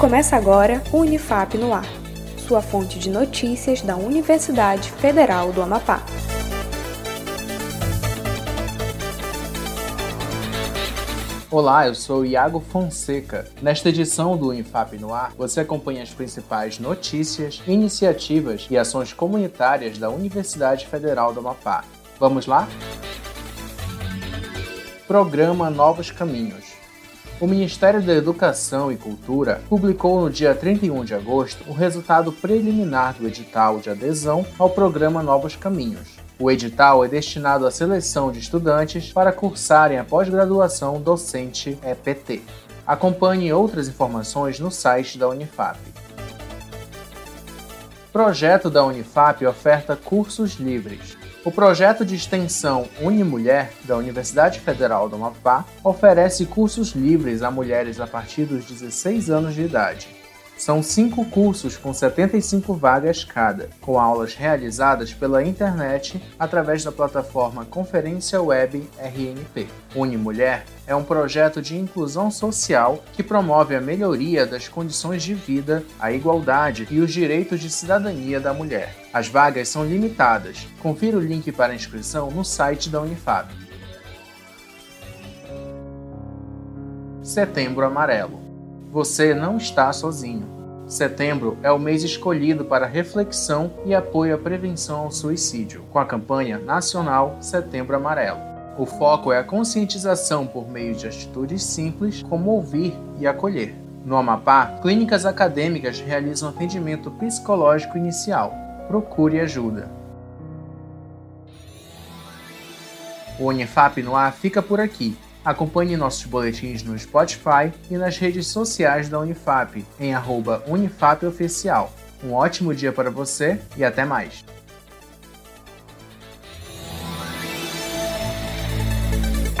Começa agora o Unifap no Ar, sua fonte de notícias da Universidade Federal do Amapá. Olá, eu sou Iago Fonseca. Nesta edição do Unifap no Ar, você acompanha as principais notícias, iniciativas e ações comunitárias da Universidade Federal do Amapá. Vamos lá? Programa Novos Caminhos. O Ministério da Educação e Cultura publicou no dia 31 de agosto o resultado preliminar do edital de adesão ao programa Novos Caminhos. O edital é destinado à seleção de estudantes para cursarem a pós-graduação docente EPT. Acompanhe outras informações no site da Unifap. Projeto da Unifap oferta cursos livres. O projeto de extensão Unimulher da Universidade Federal do Amapá oferece cursos livres a mulheres a partir dos 16 anos de idade. São cinco cursos com 75 vagas cada, com aulas realizadas pela internet através da plataforma Conferência Web RNP. Unimulher é um projeto de inclusão social que promove a melhoria das condições de vida, a igualdade e os direitos de cidadania da mulher. As vagas são limitadas. Confira o link para inscrição no site da Unifab. Setembro Amarelo você não está sozinho. Setembro é o mês escolhido para reflexão e apoio à prevenção ao suicídio, com a campanha nacional Setembro Amarelo. O foco é a conscientização por meio de atitudes simples, como ouvir e acolher. No Amapá, clínicas acadêmicas realizam atendimento psicológico inicial. Procure ajuda. O Unifap no fica por aqui. Acompanhe nossos boletins no Spotify e nas redes sociais da Unifap, em arroba UnifapOficial. Um ótimo dia para você e até mais!